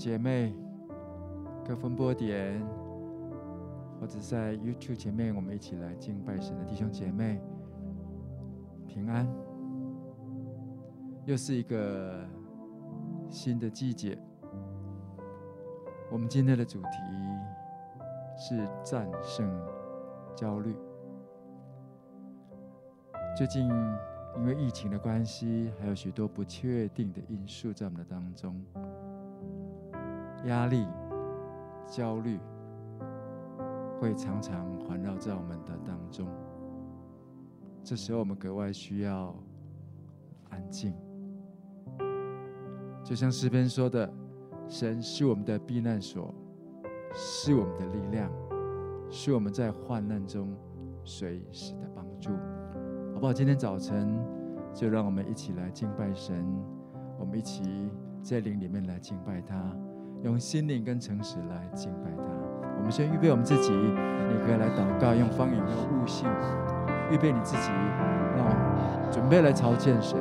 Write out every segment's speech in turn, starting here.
姐妹，各分播点，或者在 YouTube 前面，我们一起来敬拜神的弟兄姐妹，平安。又是一个新的季节。我们今天的主题是战胜焦虑。最近因为疫情的关系，还有许多不确定的因素在我们的当中，压力、焦虑会常常环绕在我们的当中。这时候，我们格外需要安静。就像诗篇说的：“神是我们的避难所，是我们的力量，是我们在患难中随时的帮助。”好不好？今天早晨就让我们一起来敬拜神，我们一起在灵里面来敬拜他，用心灵跟诚实来敬拜他。我们先预备我们自己，你可以来祷告，用方言用悟性预备你自己，让我准备来朝见神。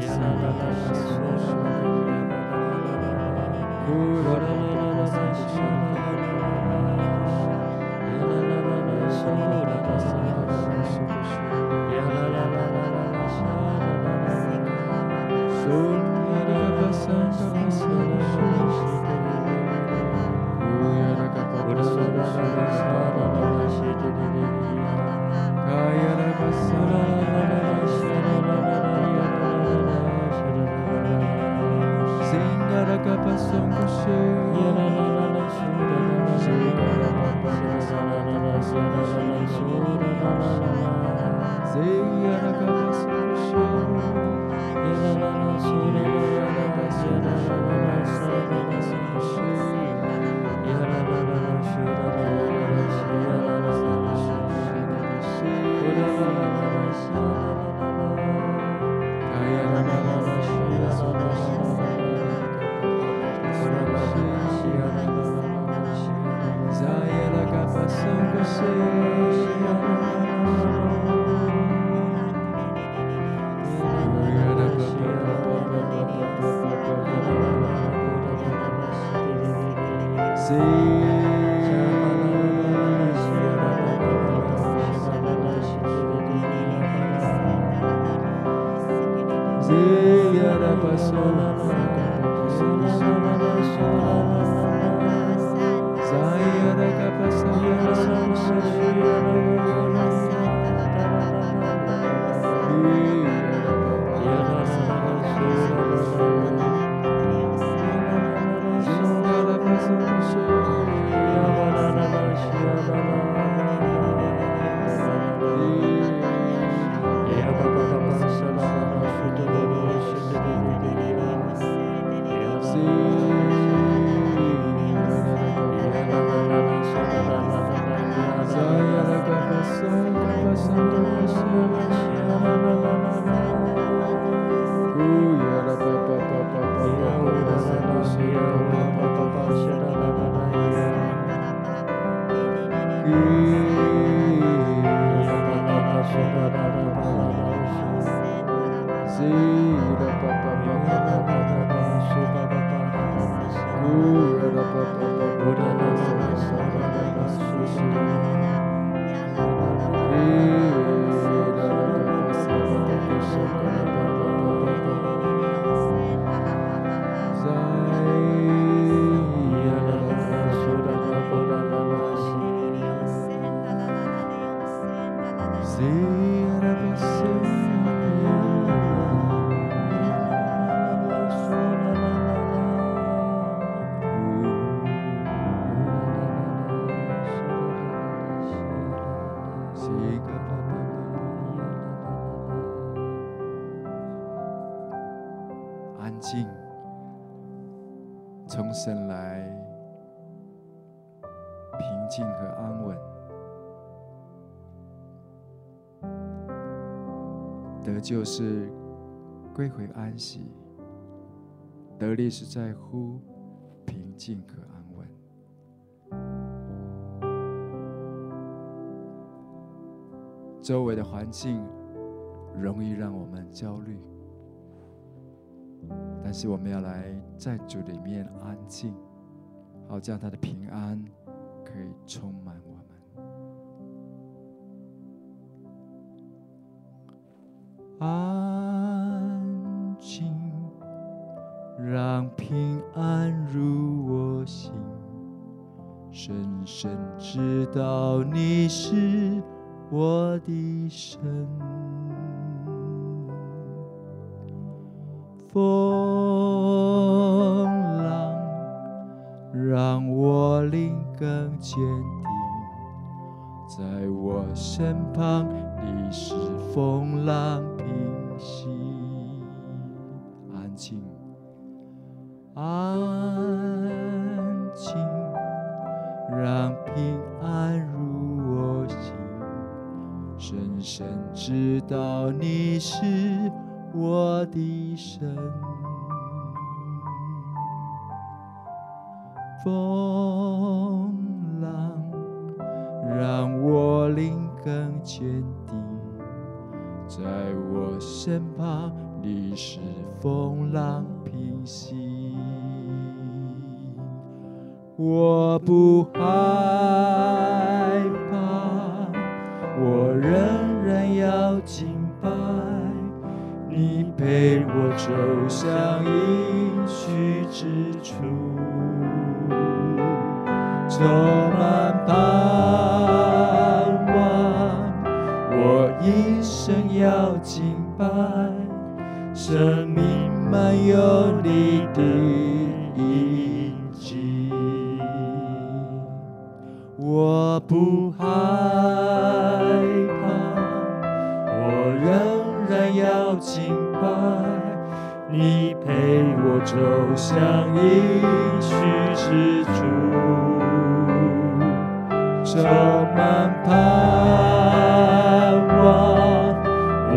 yeah 就是归回安息，得力是在乎平静和安稳。周围的环境容易让我们焦虑，但是我们要来在主里面安静，好这样他的平安可以充满我。安静，让平安入我心，深深知道你是我的神。风浪让我灵更坚定，在我身旁，你是风浪。平息，是风浪平息，我不害怕，我仍然要敬拜，你陪我走向应许之处，充满盼望，我一生。要敬拜，生命满有你的印记，我不害怕，我仍然要敬拜，你陪我走向应许之处，充满盼望。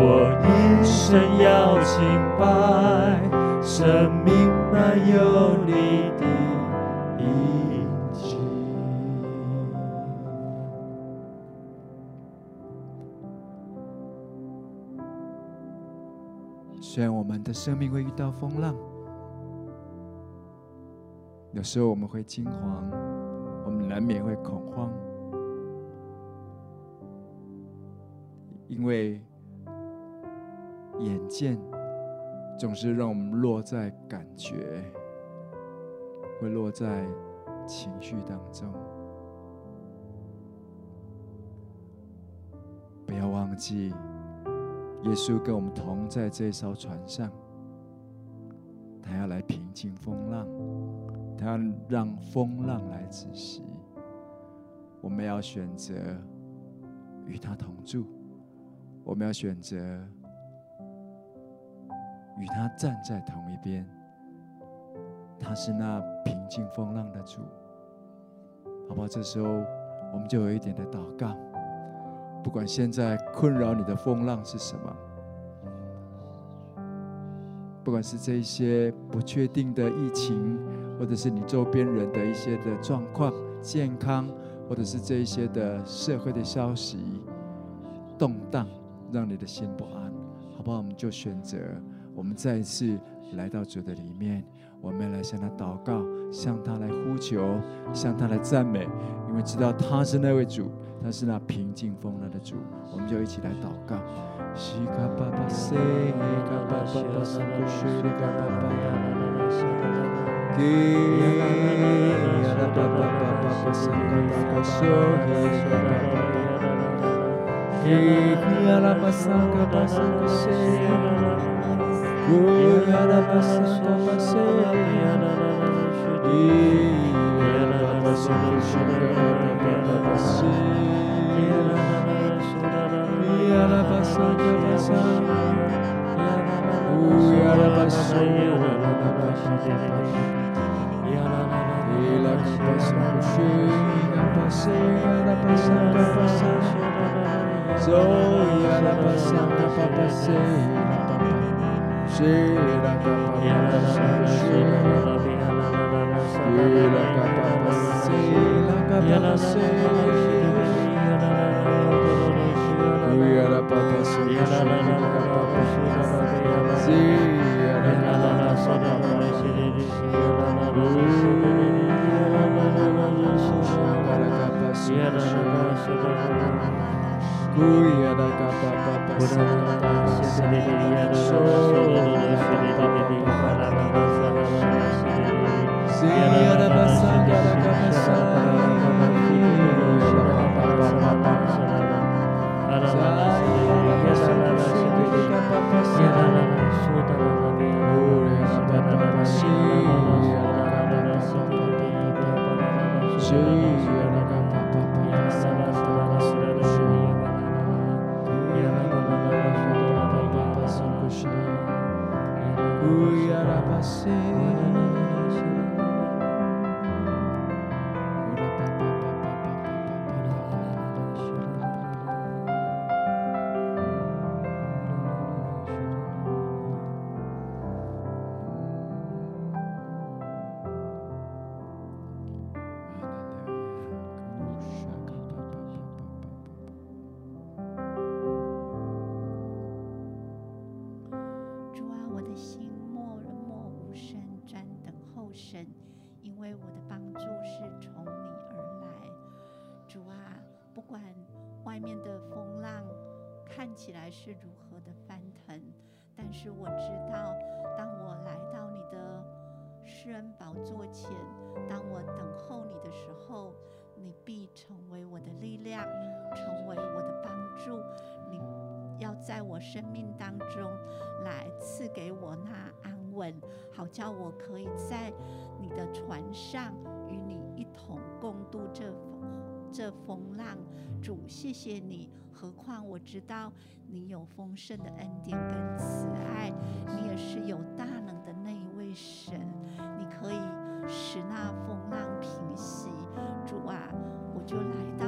我一生要敬拜，生命满有你的印记。虽然我们的生命会遇到风浪，有时候我们会惊慌，我们难免会恐慌，因为。眼见总是让我们落在感觉，会落在情绪当中。不要忘记，耶稣跟我们同在这艘船上，他要来平静风浪，他要让风浪来止息。我们要选择与他同住，我们要选择。与他站在同一边，他是那平静风浪的主，好不好？这时候我们就有一点的祷告，不管现在困扰你的风浪是什么，不管是这一些不确定的疫情，或者是你周边人的一些的状况、健康，或者是这一些的社会的消息动荡，让你的心不安，好不好？我们就选择。我们再一次来到主的里面，我们来向他祷告，向他来呼求，向他来赞美，因为知道他是那位主，他是那平静风浪的主，我们就一起来祷告。呼亚拉巴沙卡巴塞，伊亚拉巴沙卡巴生命当中来赐给我那安稳，好叫我可以在你的船上与你一同共度这这风浪。主，谢谢你。何况我知道你有丰盛的恩典跟慈爱，你也是有大能的那一位神，你可以使那风浪平息。主啊，我就来到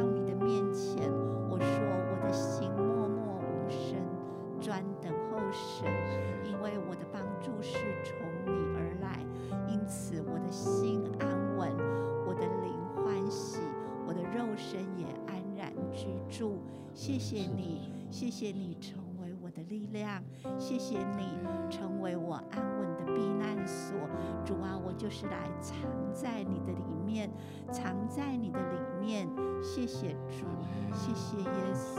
谢谢你成为我的力量，谢谢你成为我安稳的避难所。主啊，我就是来藏在你的里面，藏在你的里面。谢谢主，谢谢耶稣。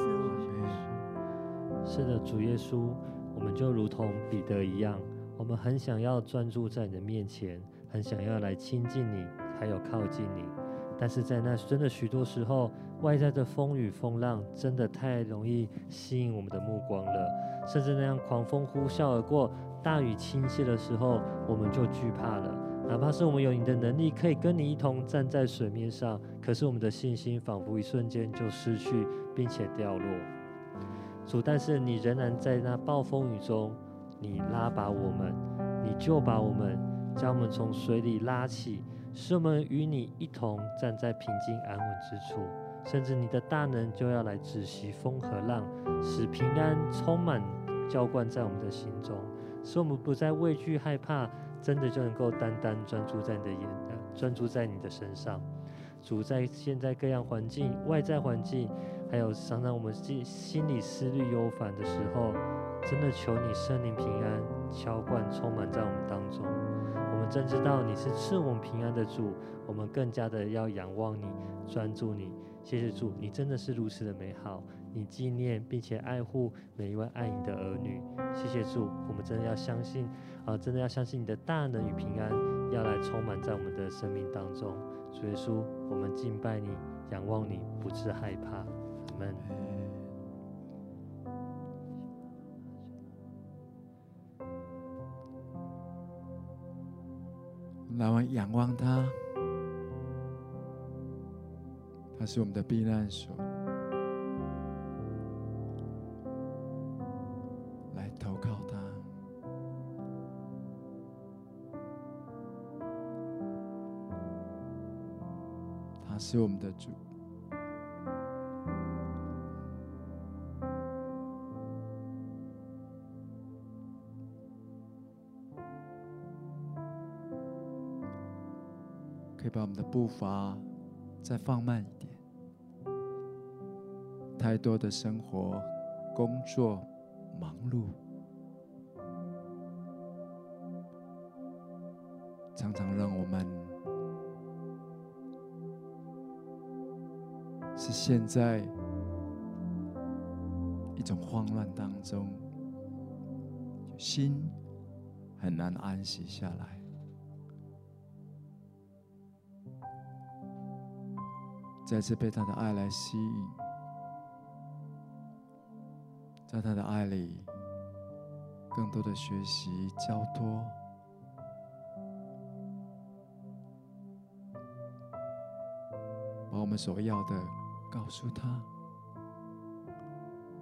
是的，主耶稣，我们就如同彼得一样，我们很想要专注在你的面前，很想要来亲近你，还有靠近你。但是在那真的许多时候，外在的风雨风浪真的太容易吸引我们的目光了，甚至那样狂风呼啸而过、大雨倾泻的时候，我们就惧怕了。哪怕是我们有你的能力，可以跟你一同站在水面上，可是我们的信心仿佛一瞬间就失去，并且掉落。主，但是你仍然在那暴风雨中，你拉拔我们，你就把我们将我们从水里拉起。使我们与你一同站在平静安稳之处，甚至你的大能就要来止息风和浪，使平安充满浇灌在我们的心中，使我们不再畏惧害怕，真的就能够单单专注在你的眼，专注在你的身上。主，在现在各样环境、外在环境，还有常常我们心心里思虑忧烦的时候，真的求你圣灵平安浇灌充满在我们当中。我们真知道你是赐我们平安的主，我们更加的要仰望你，专注你。谢谢主，你真的是如此的美好，你纪念并且爱护每一位爱你的儿女。谢谢主，我们真的要相信啊，真的要相信你的大能与平安要来充满在我们的生命当中。主耶稣，我们敬拜你，仰望你，不致害怕。阿门。来，我仰望他，他是我们的避难所。来投靠他。他是我们的主。可以把我们的步伐。再放慢一点。太多的生活、工作、忙碌，常常让我们是陷在一种慌乱当中，心很难安息下来。再次被他的爱来吸引，在他的爱里，更多的学习交托，把我们所要的告诉他，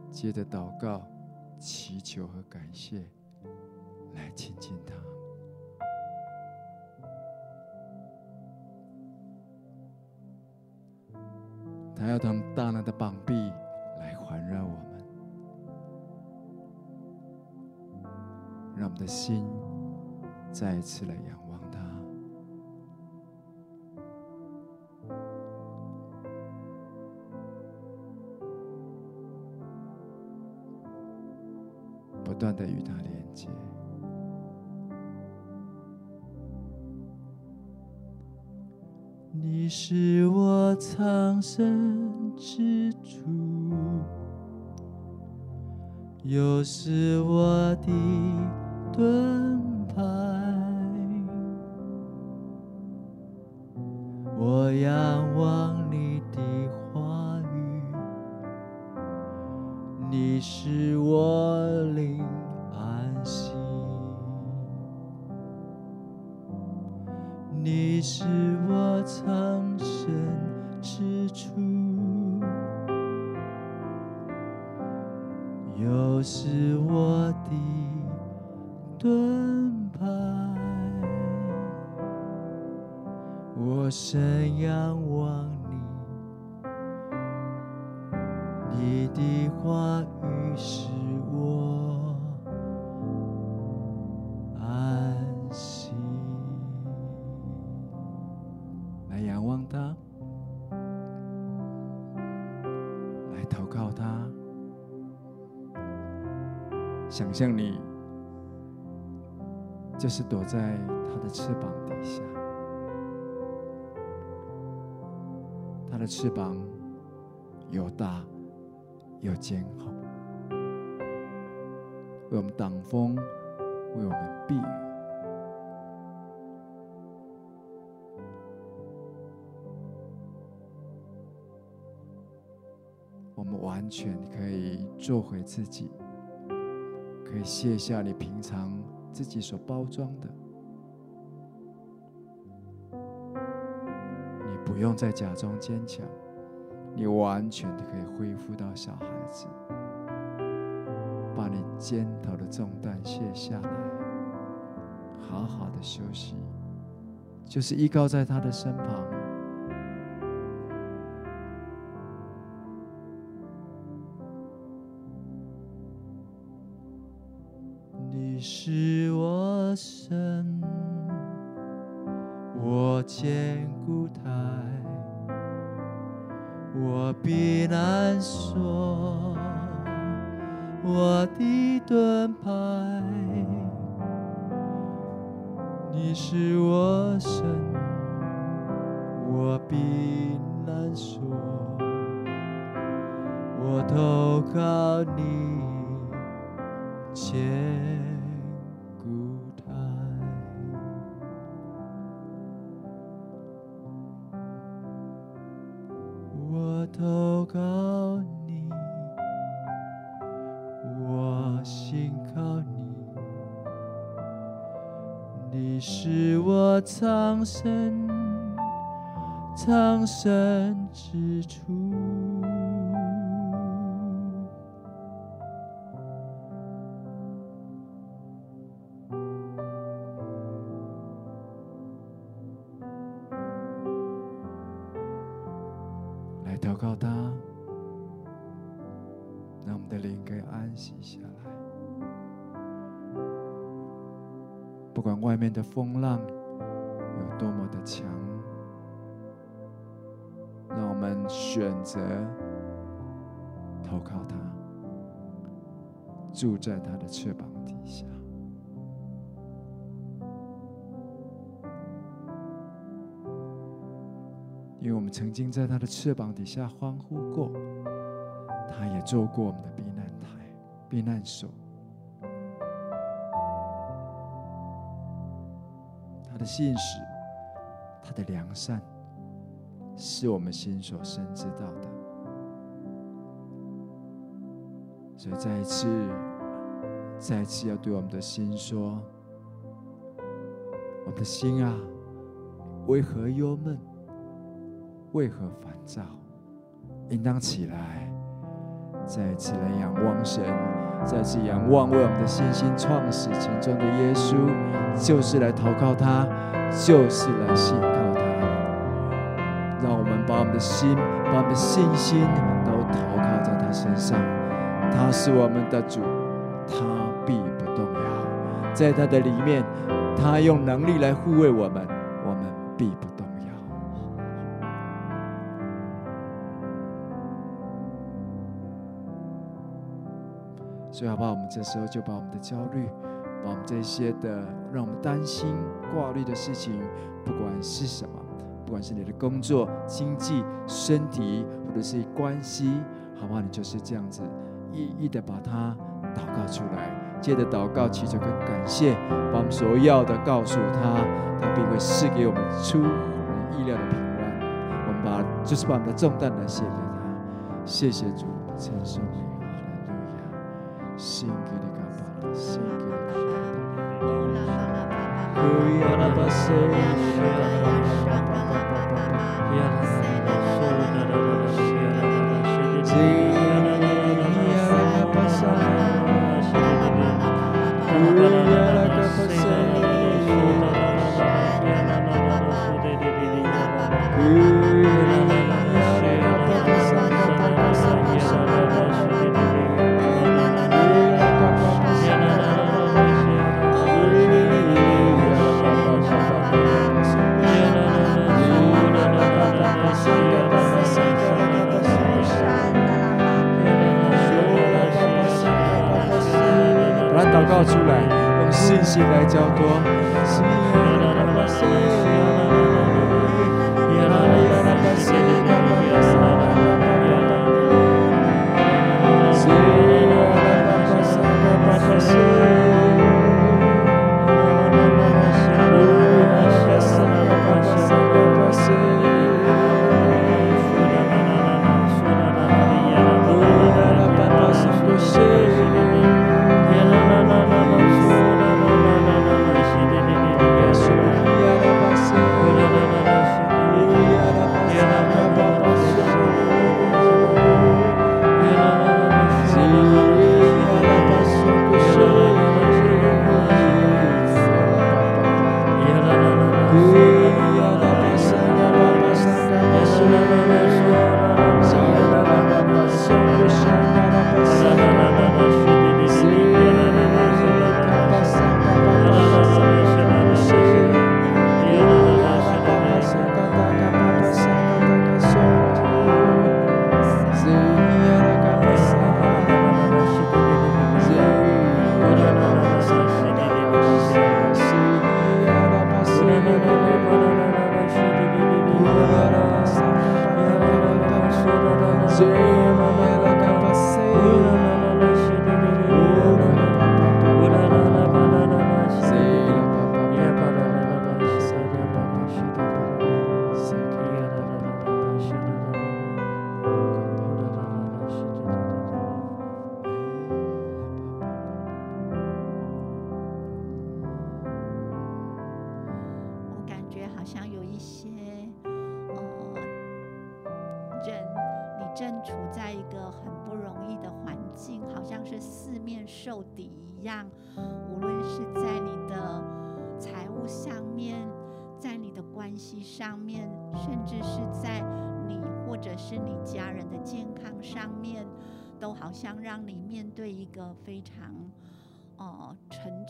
接着祷告、祈求和感谢，来亲近他。他要他们大能的膀臂来环绕我们，让我们的心再一次来仰望。你是我藏身之处，又是我的盾牌。我仰望你的话语，你使我灵安息。你是我藏身之处，又是我的盾牌。我身仰我是躲在他的翅膀底下，他的翅膀又大又坚厚，为我们挡风，为我们避雨。我们完全可以做回自己。可以卸下你平常自己所包装的，你不用再假装坚强，你完全的可以恢复到小孩子，把你肩头的重担卸下来，好好的休息，就是依靠在他的身旁。难风浪有多么的强，让我们选择投靠他，住在他的翅膀底下。因为我们曾经在他的翅膀底下欢呼过，他也做过我们的避难台、避难所。的信实、他的良善，是我们心所深知道的。所以再一次、再一次要对我们的心说：我们的心啊，为何忧闷？为何烦躁？应当起来，再一次来仰望神，再次仰望为我们的信心创始成终的耶稣，就是来投靠他，就是来信靠他。让我们把我们的心、把我们的信心都投靠在他身上。他是我们的主，他必不动摇。在他的里面，他用能力来护卫我们，我们必不。所以，好不好？我们这时候就把我们的焦虑，把我们这些的让我们担心、挂虑的事情，不管是什么，不管是你的工作、经济、身体，或者是关系，好不好？你就是这样子一一的把它祷告出来，接着祷告，祈求跟感谢，把我们所要的告诉他，他必会赐给我们出乎意料的平安。我们把就是把我们的重担来卸给他，谢谢主，称颂你。上面，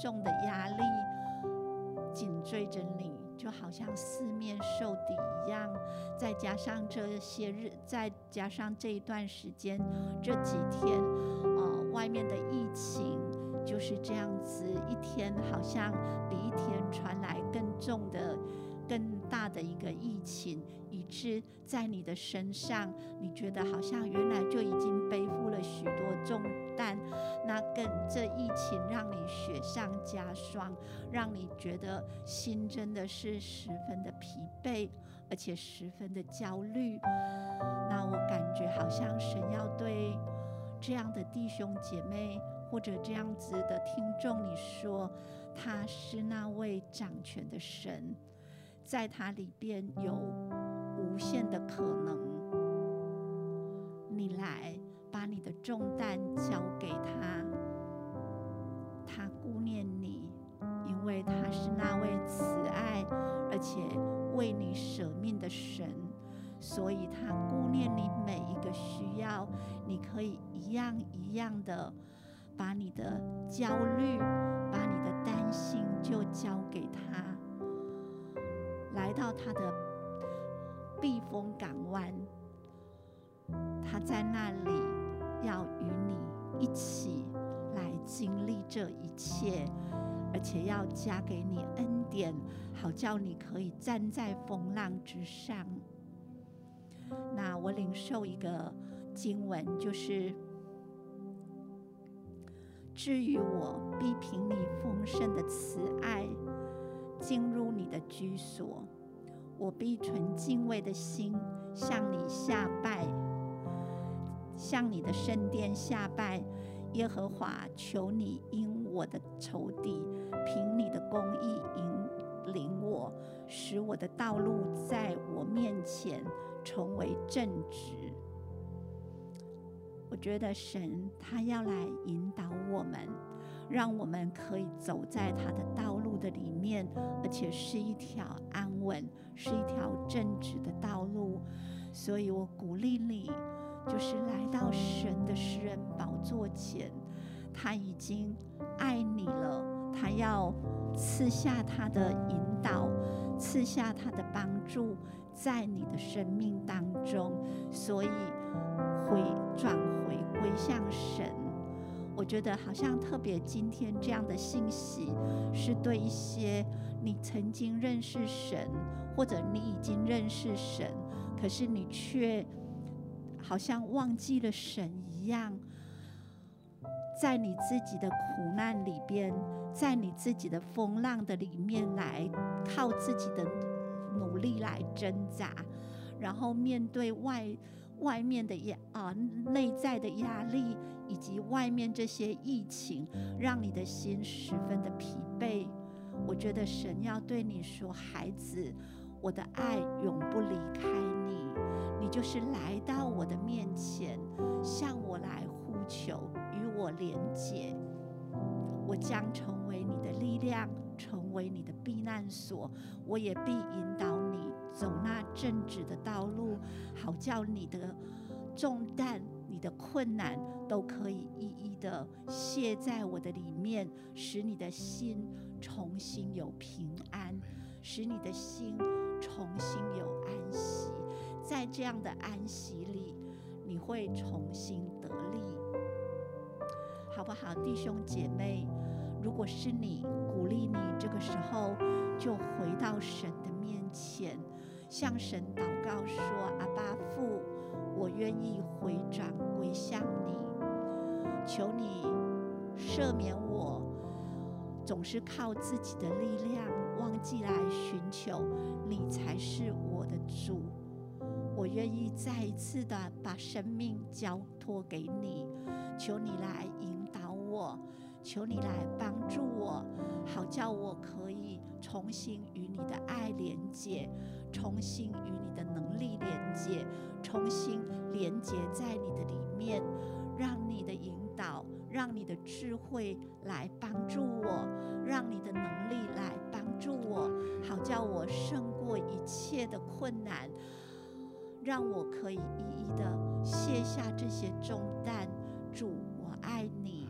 重的压力，紧追着你，就好像四面受敌一样。再加上这些日，再加上这一段时间，这几天，呃，外面的疫情就是这样子，一天好像比一天传来更重的。更大的一个疫情，是在你的身上，你觉得好像原来就已经背负了许多重担，那更这疫情让你雪上加霜，让你觉得心真的是十分的疲惫，而且十分的焦虑。那我感觉好像神要对这样的弟兄姐妹或者这样子的听众你说，他是那位掌权的神。在他里边有无限的可能，你来把你的重担交给他，他顾念你，因为他是那位慈爱而且为你舍命的神，所以他顾念你每一个需要，你可以一样一样的把你的焦虑、把你的担心就交给他。来到他的避风港湾，他在那里要与你一起来经历这一切，而且要加给你恩典，好叫你可以站在风浪之上。那我领受一个经文，就是至于我，必凭你丰盛的慈爱。进入你的居所，我必存敬畏的心向你下拜，向你的圣殿下拜。耶和华，求你因我的仇敌，凭你的公义引领我，使我的道路在我面前成为正直。我觉得神他要来引导我们。让我们可以走在他的道路的里面，而且是一条安稳、是一条正直的道路。所以我鼓励你，就是来到神的施恩宝座前，他已经爱你了，他要赐下他的引导，赐下他的帮助，在你的生命当中。所以回转回归向神。我觉得好像特别今天这样的信息，是对一些你曾经认识神，或者你已经认识神，可是你却好像忘记了神一样，在你自己的苦难里边，在你自己的风浪的里面来靠自己的努力来挣扎，然后面对外。外面的压啊，内在的压力，以及外面这些疫情，让你的心十分的疲惫。我觉得神要对你说，孩子，我的爱永不离开你，你就是来到我的面前，向我来呼求，与我连结，我将成为你的力量，成为你的避难所，我也必引导你。走那正直的道路，好叫你的重担、你的困难都可以一一的卸在我的里面，使你的心重新有平安，使你的心重新有安息。在这样的安息里，你会重新得力，好不好，弟兄姐妹？如果是你，鼓励你这个时候就回到神的面前。向神祷告说：“阿爸父，我愿意回转归向你，求你赦免我，总是靠自己的力量，忘记来寻求你才是我的主。我愿意再一次的把生命交托给你，求你来引导我，求你来帮助我，好叫我可以重新与你的爱连接。”重新与你的能力连接，重新连接在你的里面，让你的引导，让你的智慧来帮助我，让你的能力来帮助我，好叫我胜过一切的困难，让我可以一一的卸下这些重担。主，我爱你。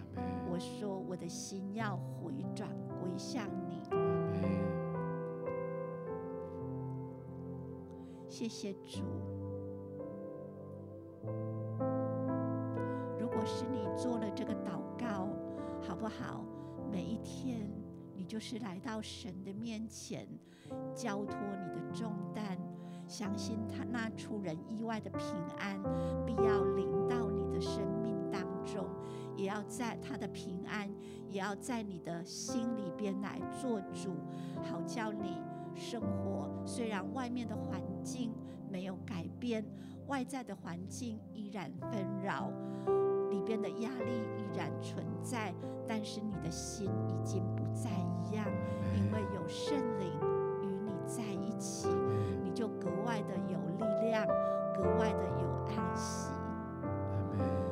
我说，我的心要回转归向你。谢谢主。如果是你做了这个祷告，好不好？每一天，你就是来到神的面前，交托你的重担，相信他那出人意外的平安，必要临到你的生命当中。也要在他的平安，也要在你的心里边来做主，好叫你生活。虽然外面的环境没有改变，外在的环境依然纷扰，里边的压力依然存在，但是你的心已经不再一样，因为有圣灵与你在一起，你就格外的有力量，格外的有安息。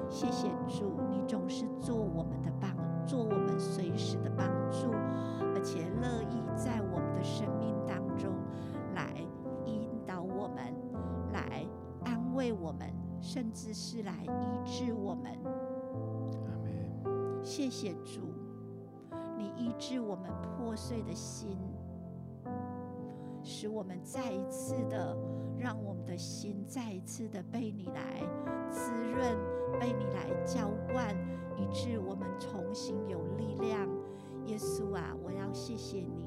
谢谢主，你总是做我们的帮，做甚至是来医治我们。谢谢主，你医治我们破碎的心。使我们再一次的，让我们的心再一次的被你来滋润，被你来浇灌，以致我们重新有力量。耶稣啊，我要谢谢你。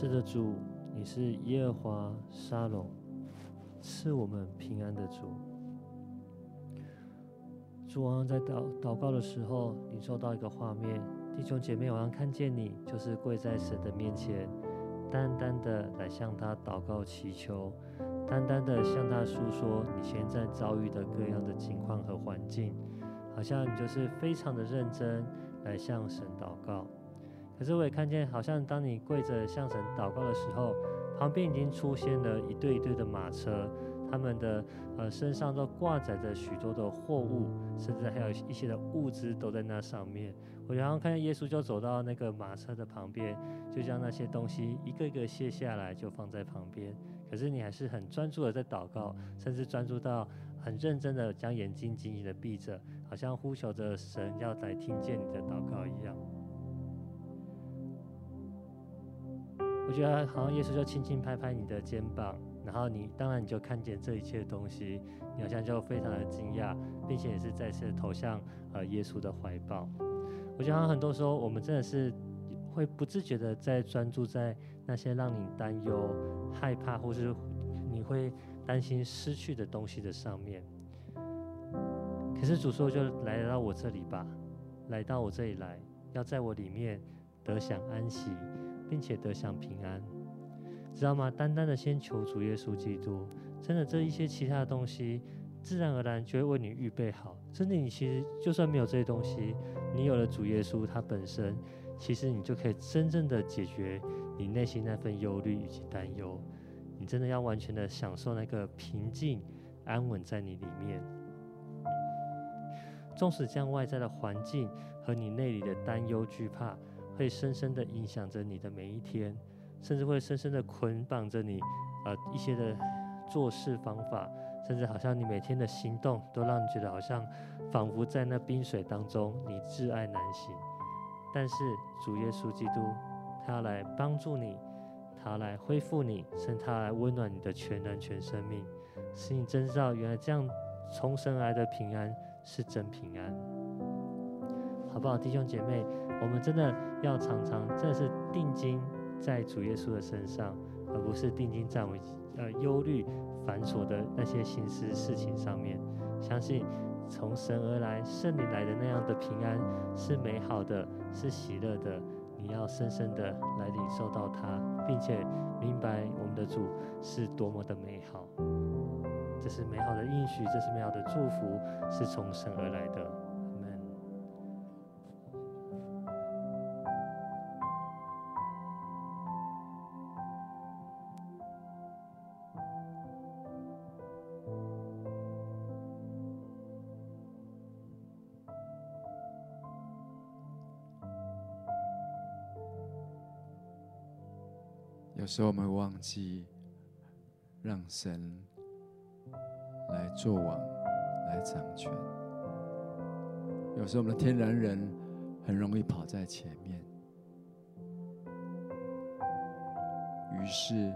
是的，主，你是耶和华沙龙，赐我们平安的主。主，我在祷祷告的时候，你受到一个画面，弟兄姐妹，好像看见你，就是跪在神的面前，单单的来向他祷告祈求，单单的向他诉说你现在遭遇的各样的情况和环境，好像你就是非常的认真来向神祷告。可是我也看见，好像当你跪着向神祷告的时候，旁边已经出现了一队一队的马车。他们的呃身上都挂载着许多的货物，甚至还有一些的物资都在那上面。我然后看见耶稣就走到那个马车的旁边，就将那些东西一个一个卸下来，就放在旁边。可是你还是很专注的在祷告，甚至专注到很认真的将眼睛紧紧的闭着，好像呼求着神要来听见你的祷告一样。我觉得好像耶稣就轻轻拍拍你的肩膀。然后你当然你就看见这一切东西，你好像就非常的惊讶，并且也是再次投向呃耶稣的怀抱。我觉得好像很多时候我们真的是会不自觉的在专注在那些让你担忧、害怕，或是你会担心失去的东西的上面。可是主说，就来到我这里吧，来到我这里来，要在我里面得享安息，并且得享平安。知道吗？单单的先求主耶稣基督，真的这一些其他的东西，自然而然就会为你预备好。甚至你其实就算没有这些东西，你有了主耶稣，他本身，其实你就可以真正的解决你内心那份忧虑以及担忧。你真的要完全的享受那个平静安稳在你里面。纵使这样外在的环境和你内里的担忧惧怕，会深深的影响着你的每一天。甚至会深深的捆绑着你，呃，一些的做事方法，甚至好像你每天的行动都让你觉得好像仿佛在那冰水当中，你挚爱难行。但是主耶稣基督，他来帮助你，他来恢复你，甚至他来温暖你的全人全生命，使你真知道原来这样从神来的平安是真平安，好不好，弟兄姐妹？我们真的要常常这是定睛。在主耶稣的身上，而不是定睛在我们呃忧虑繁琐的那些心思事情上面。相信从神而来、圣灵来的那样的平安是美好的，是喜乐的。你要深深的来领受到它，并且明白我们的主是多么的美好。这是美好的应许，这是美好的祝福，是从神而来的。时候我们会忘记让神来做王、来掌权。有时候我们的天然人很容易跑在前面，于是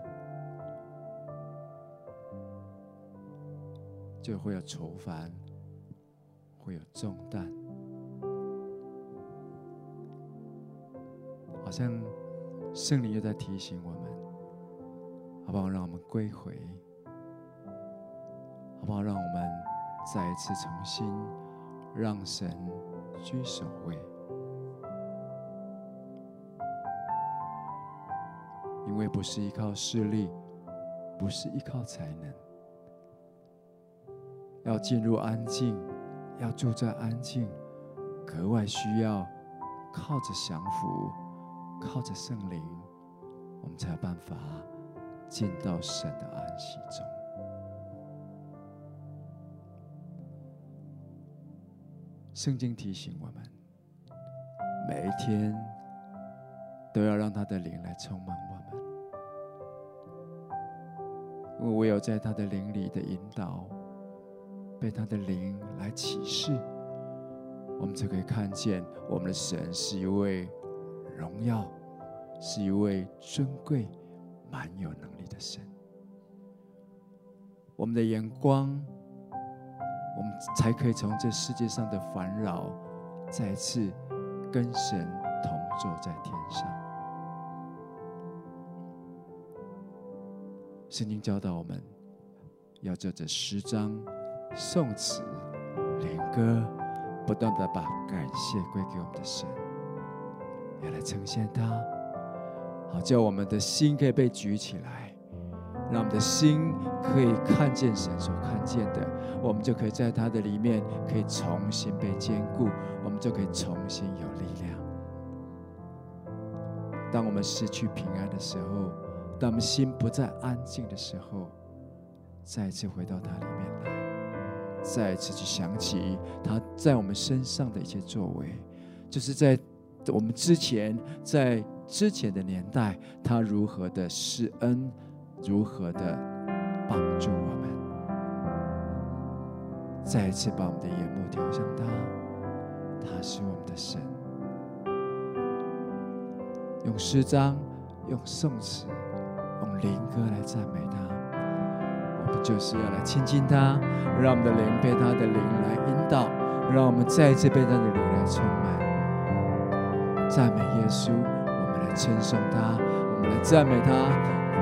就会有愁烦，会有重担，好像圣灵又在提醒我们。好不好？让我们归回，好不好？让我们再一次重新让神居首位，因为不是依靠势力，不是依靠才能，要进入安静，要住在安静，格外需要靠着降服，靠着圣灵，我们才有办法。进到神的安息中。圣经提醒我们，每一天都要让他的灵来充满我们，因为唯有在他的灵里的引导，被他的灵来启示，我们才可以看见我们的神是一位荣耀，是一位尊贵。蛮有能力的神，我们的眼光，我们才可以从这世界上的烦扰，再次跟神同坐在天上。圣经教导我们，要做这十章、颂词、灵歌，不断的把感谢归给我们的神，要来呈现他。叫我们的心可以被举起来，让我们的心可以看见神所看见的，我们就可以在他的里面可以重新被坚固，我们就可以重新有力量。当我们失去平安的时候，当我们心不再安静的时候，再一次回到他里面来，再次去想起他在我们身上的一些作为，就是在我们之前在。之前的年代，他如何的施恩，如何的帮助我们，再一次把我们的眼目调向他，他是我们的神。用诗章，用颂词，用灵歌来赞美他。我们就是要来亲近他，让我们的灵被他的灵来引导，让我们再一次被他的灵来充满。赞美耶稣。来称颂他，我们来赞美他，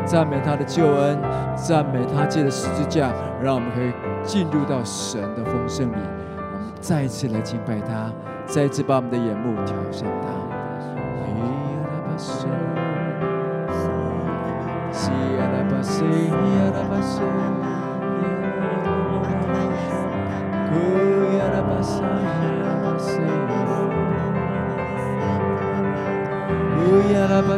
赞美他的救恩，赞美他借着十字架，让我们可以进入到神的丰盛里。我们再一次来敬拜他，再一次把我们的眼目调向他。Hallelujah.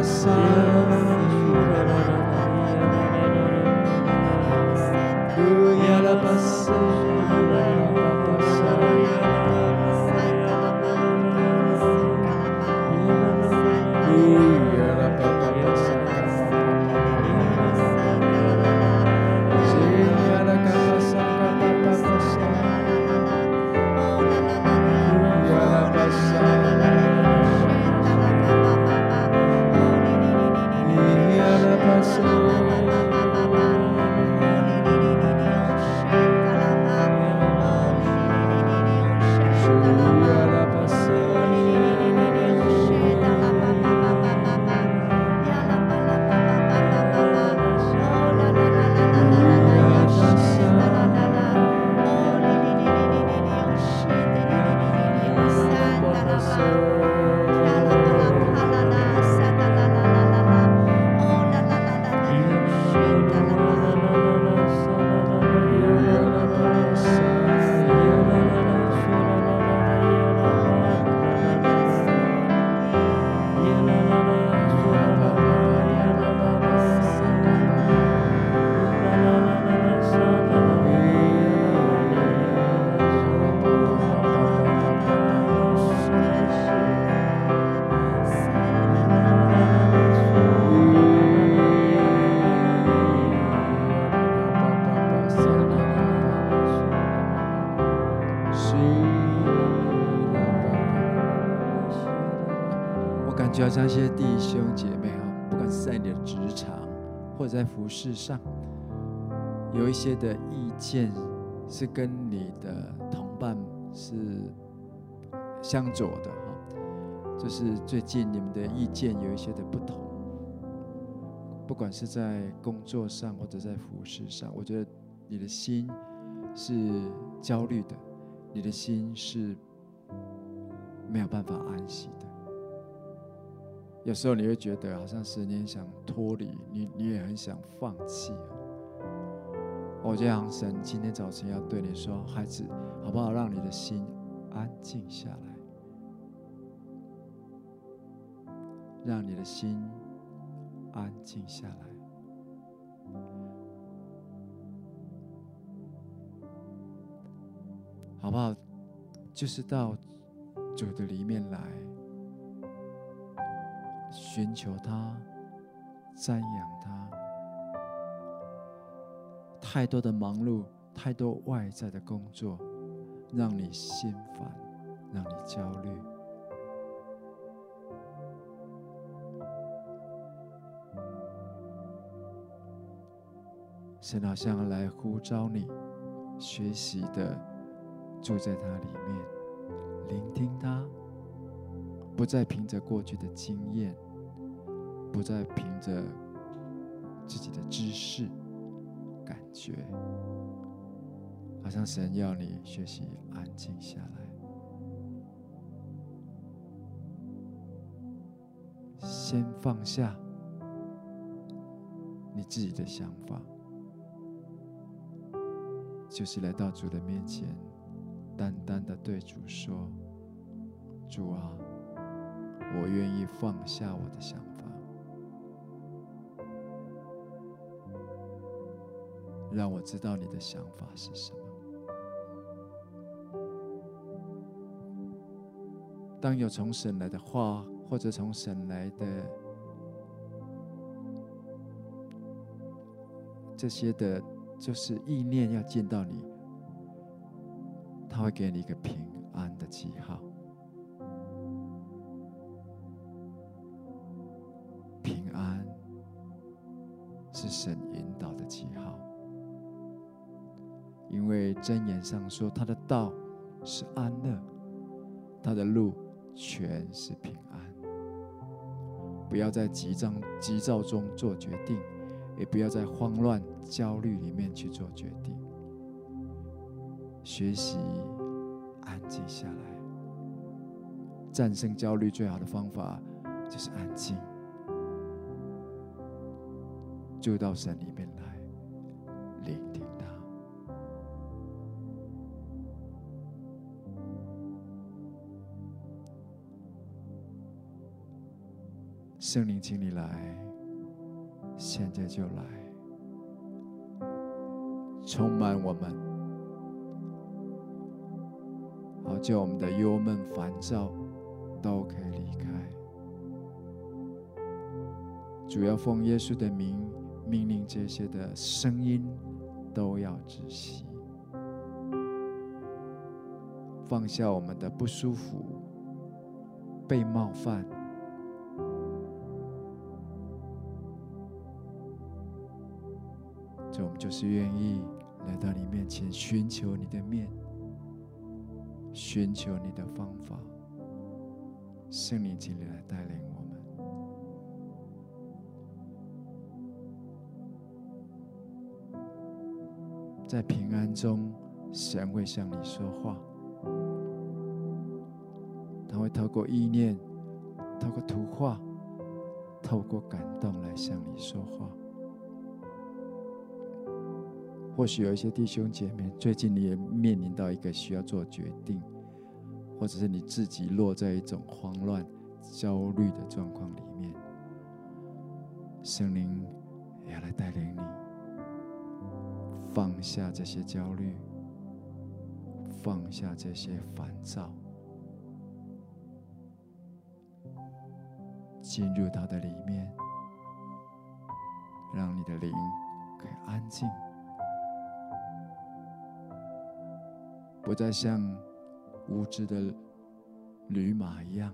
事上，有一些的意见是跟你的同伴是相左的哈，就是最近你们的意见有一些的不同，不管是在工作上或者在服事上，我觉得你的心是焦虑的。你的心是没有办法安息的。有时候你会觉得好像是你很想脱离，你你也很想放弃。我这样，神今天早晨要对你说，孩子，好不好？让你的心安静下来，让你的心安静下来。好不好？就是到主的里面来，寻求他，瞻仰他。太多的忙碌，太多外在的工作，让你心烦，让你焦虑。神好像来呼召你学习的。住在他里面，聆听他，不再凭着过去的经验，不再凭着自己的知识、感觉，好像神要你学习安静下来，先放下你自己的想法，就是来到主的面前。淡淡的对主说：“主啊，我愿意放下我的想法，让我知道你的想法是什么。当有从神来的话，或者从神来的这些的，就是意念要见到你。”他会给你一个平安的记号，平安是神引导的记号，因为箴言上说，他的道是安乐，他的路全是平安。不要在急躁急躁中做决定，也不要在慌乱焦虑里面去做决定。学习安静下来，战胜焦虑最好的方法就是安静，就到神里面圣灵，请你来，现在就来，充满我们。好，叫我们的忧闷、烦躁都可以离开。主要奉耶稣的名命令，这些的声音都要窒息。放下我们的不舒服、被冒犯。们就是愿意来到你面前，寻求你的面。寻求你的方法，圣灵经历来带领我们，在平安中，神会向你说话，他会透过意念、透过图画、透过感动来向你说话。或许有一些弟兄姐妹，最近你也面临到一个需要做决定，或者是你自己落在一种慌乱、焦虑的状况里面，圣灵也要来带领你放下这些焦虑，放下这些烦躁，进入他的里面，让你的灵可以安静。不再像无知的驴马一样，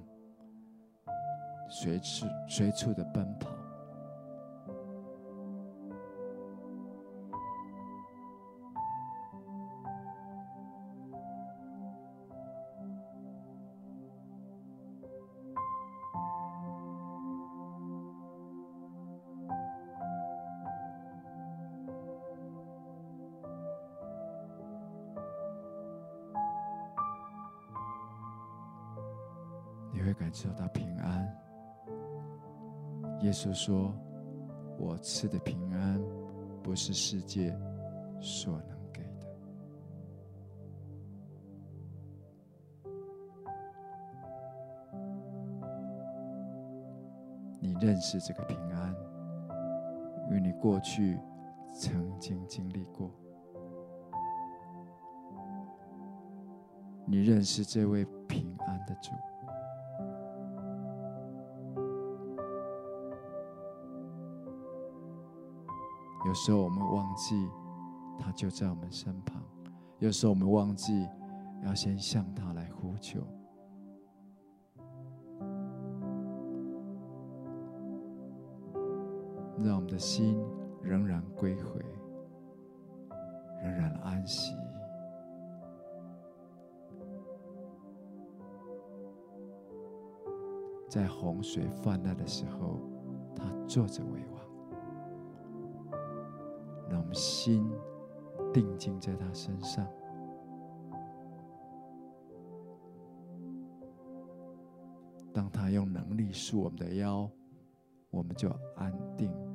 随处随处的奔跑。稣说：“我赐的平安，不是世界所能给的。你认识这个平安，因为你过去曾经经历过。你认识这位平安的主。”有时候我们忘记，他就在我们身旁；有时候我们忘记，要先向他来呼求，让我们的心仍然归回，仍然安息，在洪水泛滥的时候，他坐着为王。心定睛在他身上，当他用能力束我们的腰，我们就安定。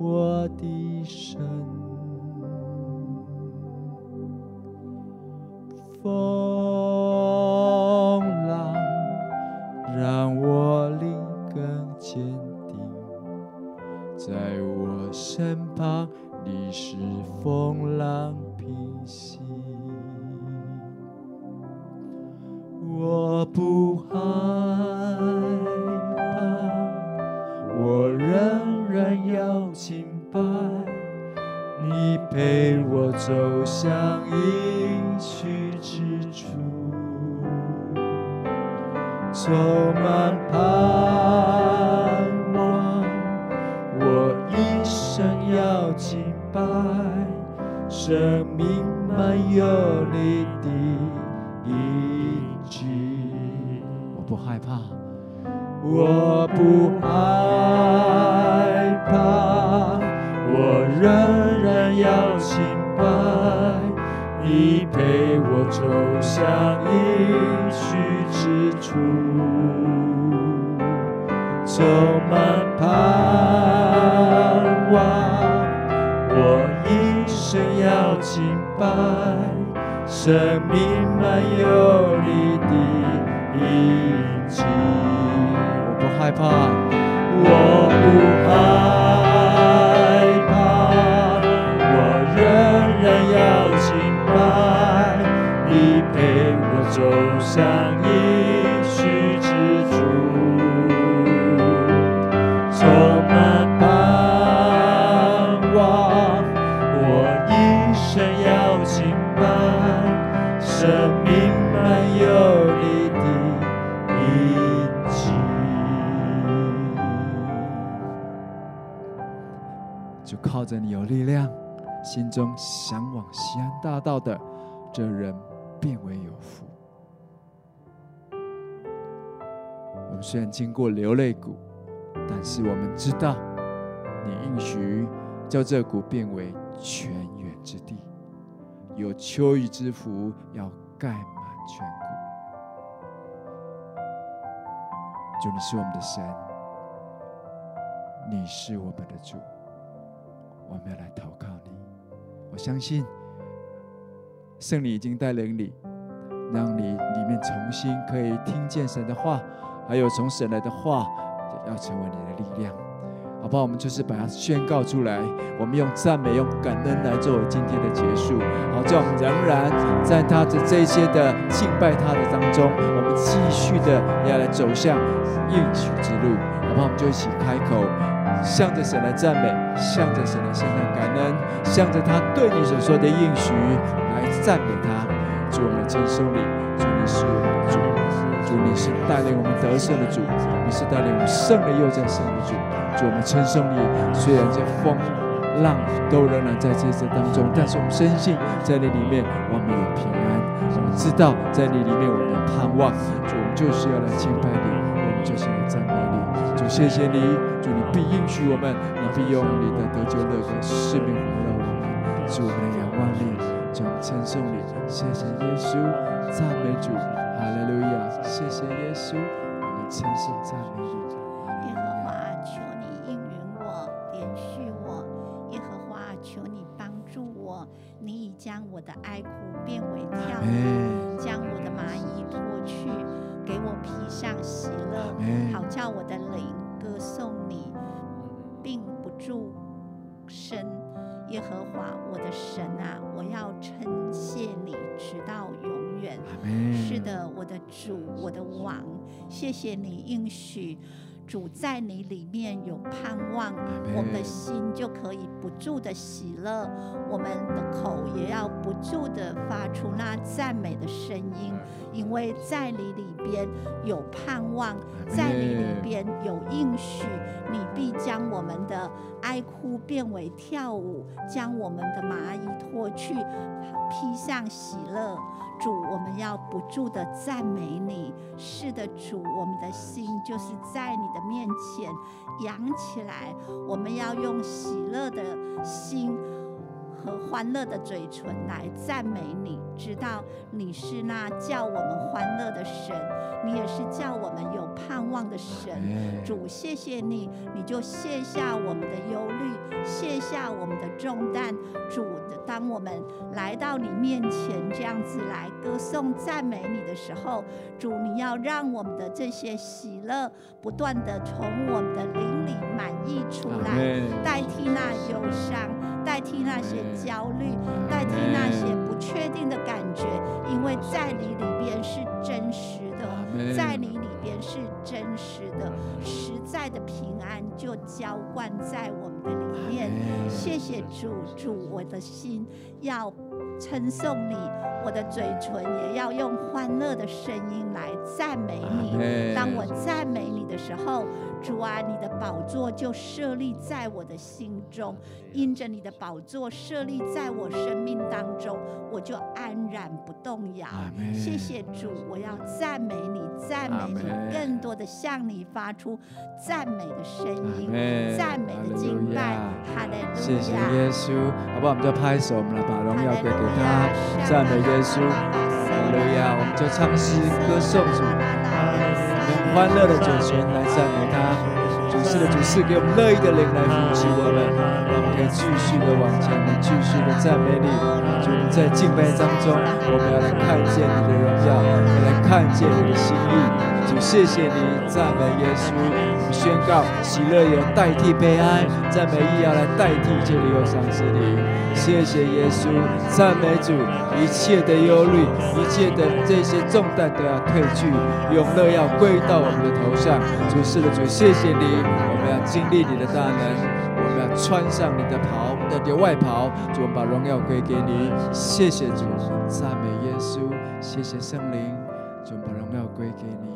我的神，风靠着你有力量，心中向往西安大道的，这人便为有福。我们虽然经过流泪谷，但是我们知道，你应许叫这谷变为泉源之地，有秋雨之福要盖满全谷。主，你是我们的神，你是我们的主。我们要来投靠你，我相信圣灵已经带领你，让你里面重新可以听见神的话，还有从神来的话要成为你的力量，好不好？我们就是把它宣告出来，我们用赞美、用感恩来作为今天的结束。好，这样我们仍然在他的这些的敬拜他的当中，我们继续的要来走向应许之路，好不好？我们就一起开口。向着神来赞美，向着神来献上感恩，向着他对你所说的应许来赞美他。主，我们称颂你，主你是我们的主，主你是带领我们得胜的主，你是带领我们胜了又再胜的主。主，我们称颂你。虽然这风浪都仍然在这些当中，但是我们深信在你里面我们有平安。我们知道在你里面我们有盼望。主，我们就是要来敬拜你，我们就是来赞美你。主，谢谢你。主，你必应许我们，你必用你的得救乐歌使命环绕我们。主，我们来仰望你，主，称颂你，谢谢耶稣，赞美主，哈利路亚，谢谢耶稣，我们称颂赞美主。耶和华，求你应允我，怜恤我；耶和华，求你帮助我。你已将我的哀哭变为跳舞，将我的麻衣脱去，给我披上喜乐，好叫我的灵歌颂你，并不住身。耶和华我的神啊，我要称谢你，直到永远。是的，我的主，我的王，谢谢你应许。主在你里面有盼望，我们的心就可以不住的喜乐，我们的口也要不住的发出那赞美的声音，因为在你里边有盼望，在你里边有应许，你必将我们的哀哭变为跳舞，将我们的麻衣脱去，披上喜乐。主，我们要不住的赞美你。是的，主，我们的心就是在你的面前扬起来。我们要用喜乐的心和欢乐的嘴唇来赞美你，知道你是那叫我们欢乐的神，你也是叫我们有盼望的神。主，谢谢你，你就卸下我们的忧虑，卸下我们的重担。主。当我们来到你面前，这样子来歌颂赞美你的时候，主，你要让我们的这些喜乐不断的从我们的灵里满溢出来，代替那忧伤，代替那些焦虑，代替那些不确定的感觉，因为在你里边是真实的，在你里边是真实的，实在的平安就浇灌在我们的里面。谢谢主，主，我的心要称颂你，我的嘴唇也要用欢乐的声音来赞美你。当我赞美你的时候，主啊，你的宝座就设立在我的心中，因着你的宝座设立在我生命当中，我就安然不动摇。谢谢主，我要赞美你，赞美你，更多的向你发出赞美的声音，赞美的敬拜。哈利路亚。谢谢耶稣，好不好？我们就拍手，我们来把荣耀归给他，赞美耶稣。哈利路亚，我们就唱诗歌颂主，用欢乐的酒泉来赞美他。主是的，主是给我们乐意的人来扶持我们，让我们可以继续的往前，继续的赞美你。主，在敬拜当中，我们要来看见你的荣耀，要来看见你的心意。主，谢谢你，赞美耶稣。宣告，喜乐油代替悲哀，赞美意要来代替这个忧伤之灵。谢谢耶稣，赞美主，一切的忧虑，一切的这些重担都要退去，永乐要归到我们的头上。主是的主，谢谢你，我们要经历你的大能，我们要穿上你的袍，你的外袍，主，我们把荣耀归给你。谢谢主，赞美耶稣，谢谢圣灵，主，把荣耀归给你。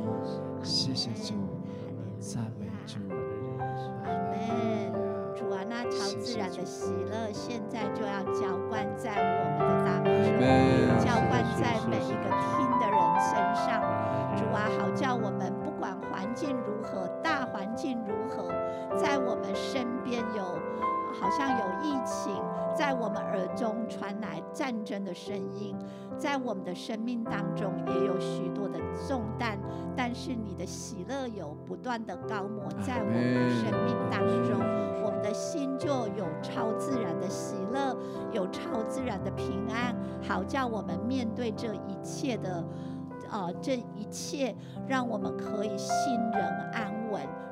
的声音，在我们的生命当中也有许多的重担，但是你的喜乐有不断的高摩在我们的生命当中，我们的心就有超自然的喜乐，有超自然的平安，好叫我们面对这一切的，呃，这一切，让我们可以心人安稳，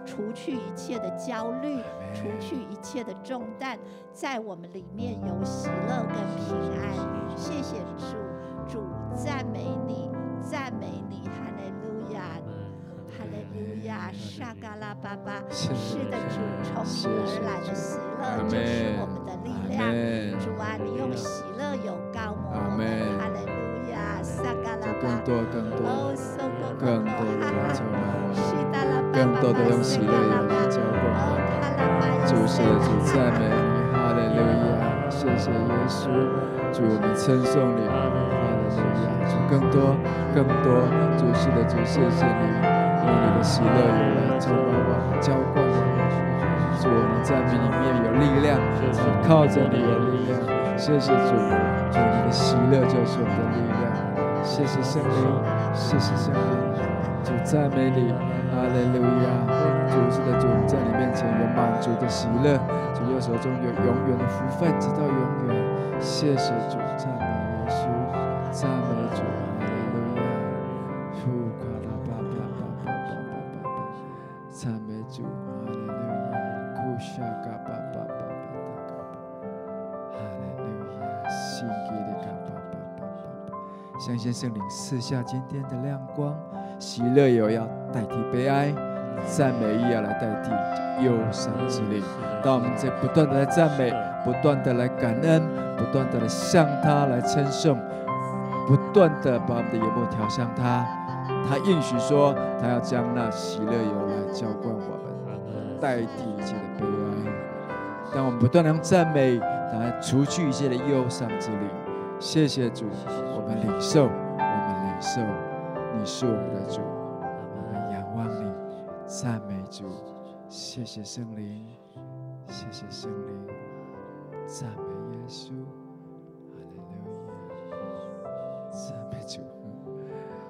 除去一切的焦虑，除去一切的重担，在我们里面有喜乐跟平安。谢谢主，主赞美你，赞美你，哈利路亚，哈利路亚，沙嘎拉巴巴。是的，主从你而来的喜乐就是我们的力量。主啊，你用喜乐油膏抹我们，哈利路亚，沙嘎拉巴。更多，更多，更多的来充满我，更多的用喜乐油来浇灌。主是的主，赞美你，哈利路亚，谢谢耶稣，主我们称颂你，哈利路亚，主更多更多，主是的主，谢谢你，用你的喜乐油来充满我，浇灌我，主我们在你里面有力量，靠着你有力量，谢谢主，主你的喜乐就是我们的力量，谢谢圣灵，谢谢圣灵，主赞美你，阿门路亚。主是的主，在你面前有满足的喜乐，主右手中有永远的福分，直到永远。谢谢主，巴，相信圣灵赐下今天的亮光，喜乐油要代替悲哀。赞美也要来代替忧伤之灵，当我们在不断的来赞美，不断的来感恩，不断的来向他来称颂，不断的把我们的眼目调向他。他应许说，他要将那喜乐油来浇灌我们，代替一切的悲哀。当我们不断的用赞美来除去一切的忧伤之灵，谢谢主，我们领受，我们领受，你是我们的主仰望你。赞美主，谢谢圣灵，谢谢圣灵，赞美耶稣，哈利路亚，赞美主，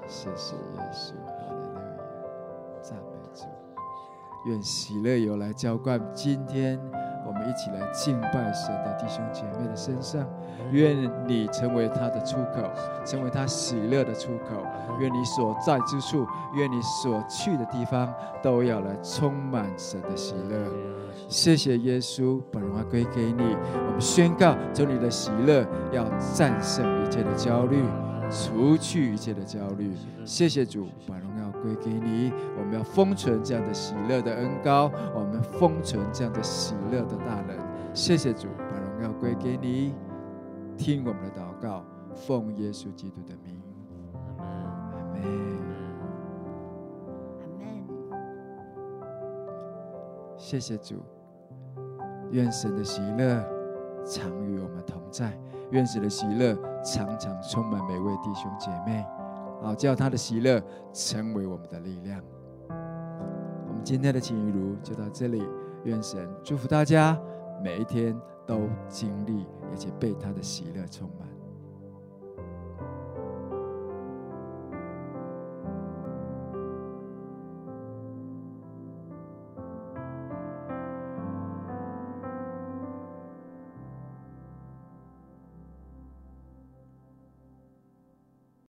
谢谢耶稣，哈利路亚，赞美主，愿喜乐由来浇灌今天。我们一起来敬拜神的弟兄姐妹的身上，愿你成为他的出口，成为他喜乐的出口。愿你所在之处，愿你所去的地方，都要来充满神的喜乐。谢谢耶稣，把荣耀归给你。我们宣告，求你的喜乐要战胜一切的焦虑，除去一切的焦虑。谢谢主，把荣耀归给你。我们要封存这样的喜乐的恩膏，我们封存这样的喜乐的大能。谢谢主，把荣耀归给你。听我们的祷告，奉耶稣基督的名。阿门。阿门。谢谢主，愿神的喜乐常与我们同在。愿神的喜乐常常充满每位弟兄姐妹。好，叫他的喜乐成为我们的力量。我们今天的情谊如就到这里，愿神祝福大家，每一天都经历，而且被他的喜乐充满。